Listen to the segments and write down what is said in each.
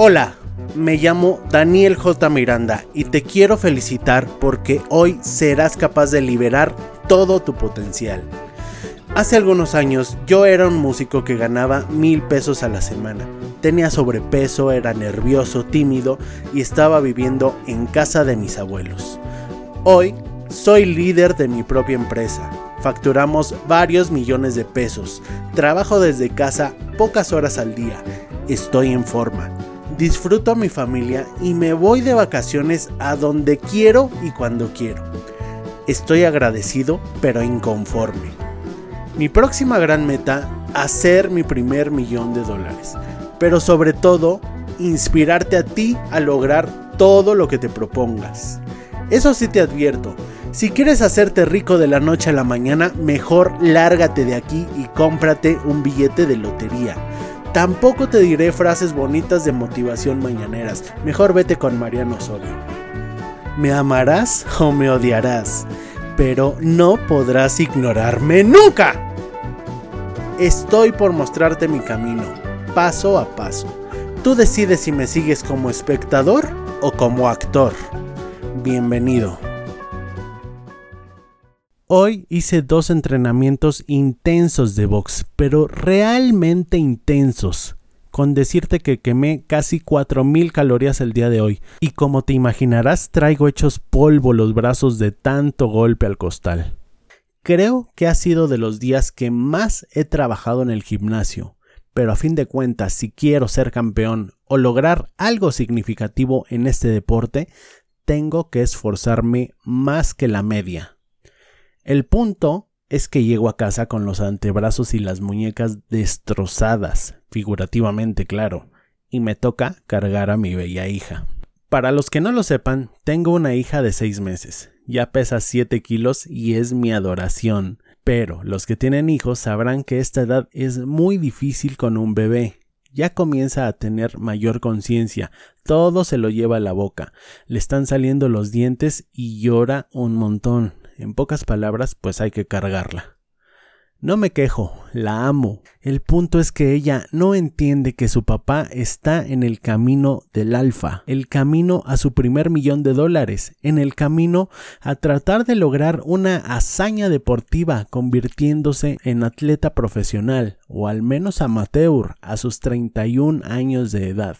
Hola, me llamo Daniel J. Miranda y te quiero felicitar porque hoy serás capaz de liberar todo tu potencial. Hace algunos años yo era un músico que ganaba mil pesos a la semana. Tenía sobrepeso, era nervioso, tímido y estaba viviendo en casa de mis abuelos. Hoy soy líder de mi propia empresa. Facturamos varios millones de pesos. Trabajo desde casa pocas horas al día. Estoy en forma disfruto a mi familia y me voy de vacaciones a donde quiero y cuando quiero. Estoy agradecido pero inconforme. Mi próxima gran meta, hacer mi primer millón de dólares. Pero sobre todo, inspirarte a ti a lograr todo lo que te propongas. Eso sí te advierto, si quieres hacerte rico de la noche a la mañana, mejor lárgate de aquí y cómprate un billete de lotería Tampoco te diré frases bonitas de motivación mañaneras. Mejor vete con Mariano Osorio. Me amarás o me odiarás, pero no podrás ignorarme nunca. Estoy por mostrarte mi camino, paso a paso. Tú decides si me sigues como espectador o como actor. Bienvenido. Hoy hice dos entrenamientos intensos de box, pero realmente intensos. Con decirte que quemé casi 4000 calorías el día de hoy. Y como te imaginarás, traigo hechos polvo los brazos de tanto golpe al costal. Creo que ha sido de los días que más he trabajado en el gimnasio. Pero a fin de cuentas, si quiero ser campeón o lograr algo significativo en este deporte, tengo que esforzarme más que la media. El punto es que llego a casa con los antebrazos y las muñecas destrozadas, figurativamente claro, y me toca cargar a mi bella hija. Para los que no lo sepan, tengo una hija de seis meses, ya pesa 7 kilos y es mi adoración, pero los que tienen hijos sabrán que esta edad es muy difícil con un bebé. Ya comienza a tener mayor conciencia, todo se lo lleva a la boca, le están saliendo los dientes y llora un montón. En pocas palabras, pues hay que cargarla. No me quejo, la amo. El punto es que ella no entiende que su papá está en el camino del alfa, el camino a su primer millón de dólares, en el camino a tratar de lograr una hazaña deportiva convirtiéndose en atleta profesional, o al menos amateur, a sus 31 años de edad.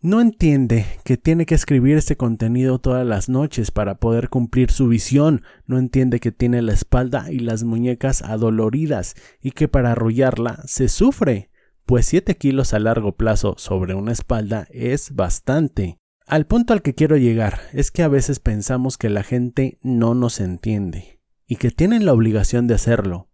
No entiende que tiene que escribir este contenido todas las noches para poder cumplir su visión. No entiende que tiene la espalda y las muñecas adoloridas y que para arrullarla se sufre, pues 7 kilos a largo plazo sobre una espalda es bastante. Al punto al que quiero llegar es que a veces pensamos que la gente no nos entiende y que tienen la obligación de hacerlo,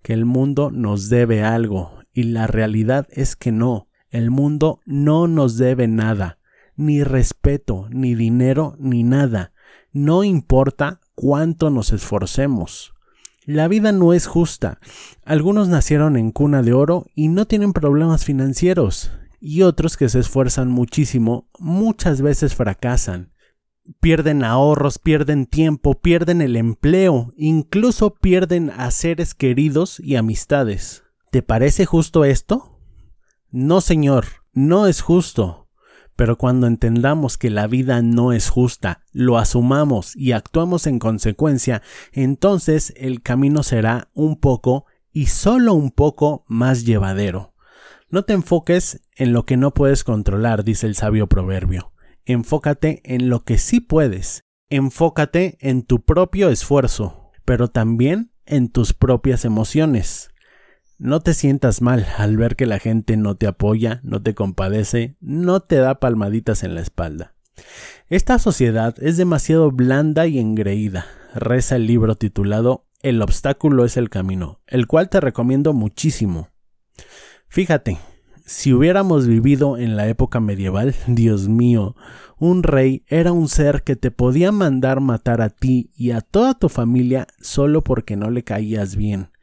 que el mundo nos debe algo y la realidad es que no. El mundo no nos debe nada, ni respeto, ni dinero, ni nada. No importa cuánto nos esforcemos. La vida no es justa. Algunos nacieron en cuna de oro y no tienen problemas financieros, y otros que se esfuerzan muchísimo muchas veces fracasan. Pierden ahorros, pierden tiempo, pierden el empleo, incluso pierden a seres queridos y amistades. ¿Te parece justo esto? No, Señor, no es justo. Pero cuando entendamos que la vida no es justa, lo asumamos y actuamos en consecuencia, entonces el camino será un poco y solo un poco más llevadero. No te enfoques en lo que no puedes controlar, dice el sabio proverbio. Enfócate en lo que sí puedes. Enfócate en tu propio esfuerzo, pero también en tus propias emociones. No te sientas mal al ver que la gente no te apoya, no te compadece, no te da palmaditas en la espalda. Esta sociedad es demasiado blanda y engreída. Reza el libro titulado El obstáculo es el camino, el cual te recomiendo muchísimo. Fíjate, si hubiéramos vivido en la época medieval, Dios mío, un rey era un ser que te podía mandar matar a ti y a toda tu familia solo porque no le caías bien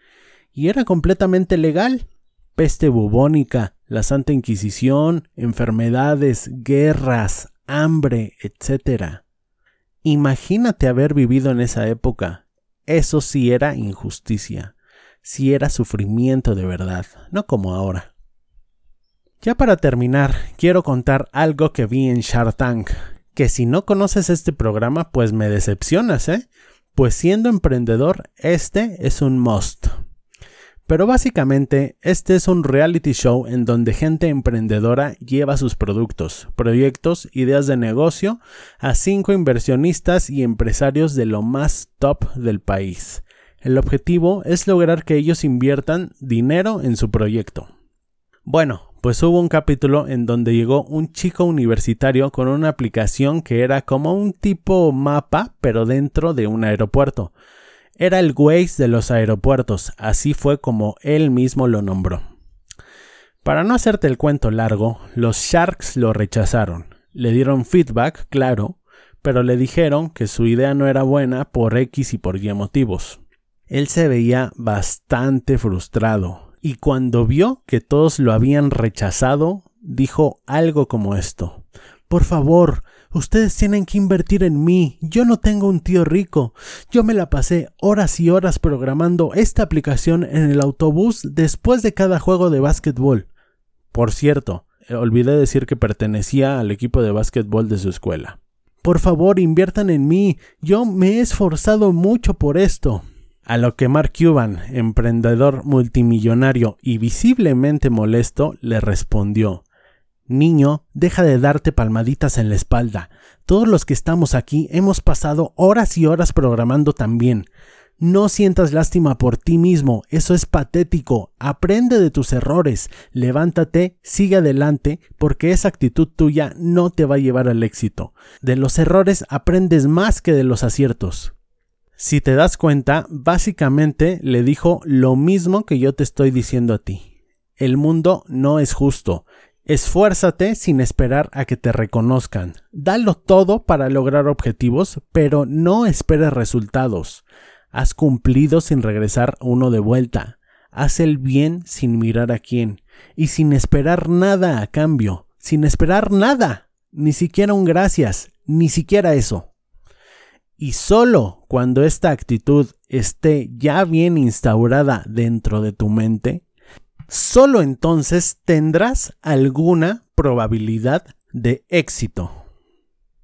y era completamente legal. Peste bubónica, la Santa Inquisición, enfermedades, guerras, hambre, etc. Imagínate haber vivido en esa época. Eso sí era injusticia, sí era sufrimiento de verdad, no como ahora. Ya para terminar, quiero contar algo que vi en Shark Tank, que si no conoces este programa, pues me decepcionas, ¿eh? Pues siendo emprendedor, este es un must. Pero básicamente, este es un reality show en donde gente emprendedora lleva sus productos, proyectos, ideas de negocio a cinco inversionistas y empresarios de lo más top del país. El objetivo es lograr que ellos inviertan dinero en su proyecto. Bueno, pues hubo un capítulo en donde llegó un chico universitario con una aplicación que era como un tipo mapa, pero dentro de un aeropuerto. Era el Waze de los aeropuertos, así fue como él mismo lo nombró. Para no hacerte el cuento largo, los Sharks lo rechazaron. Le dieron feedback, claro, pero le dijeron que su idea no era buena por X y por Y motivos. Él se veía bastante frustrado, y cuando vio que todos lo habían rechazado, dijo algo como esto. Por favor, ustedes tienen que invertir en mí. Yo no tengo un tío rico. Yo me la pasé horas y horas programando esta aplicación en el autobús después de cada juego de básquetbol. Por cierto, olvidé decir que pertenecía al equipo de básquetbol de su escuela. Por favor, inviertan en mí. Yo me he esforzado mucho por esto. A lo que Mark Cuban, emprendedor multimillonario y visiblemente molesto, le respondió Niño, deja de darte palmaditas en la espalda. Todos los que estamos aquí hemos pasado horas y horas programando también. No sientas lástima por ti mismo, eso es patético. Aprende de tus errores, levántate, sigue adelante, porque esa actitud tuya no te va a llevar al éxito. De los errores aprendes más que de los aciertos. Si te das cuenta, básicamente le dijo lo mismo que yo te estoy diciendo a ti. El mundo no es justo. Esfuérzate sin esperar a que te reconozcan. Dalo todo para lograr objetivos, pero no esperes resultados. Has cumplido sin regresar uno de vuelta. Haz el bien sin mirar a quién y sin esperar nada a cambio, sin esperar nada, ni siquiera un gracias, ni siquiera eso. Y solo cuando esta actitud esté ya bien instaurada dentro de tu mente, solo entonces tendrás alguna probabilidad de éxito.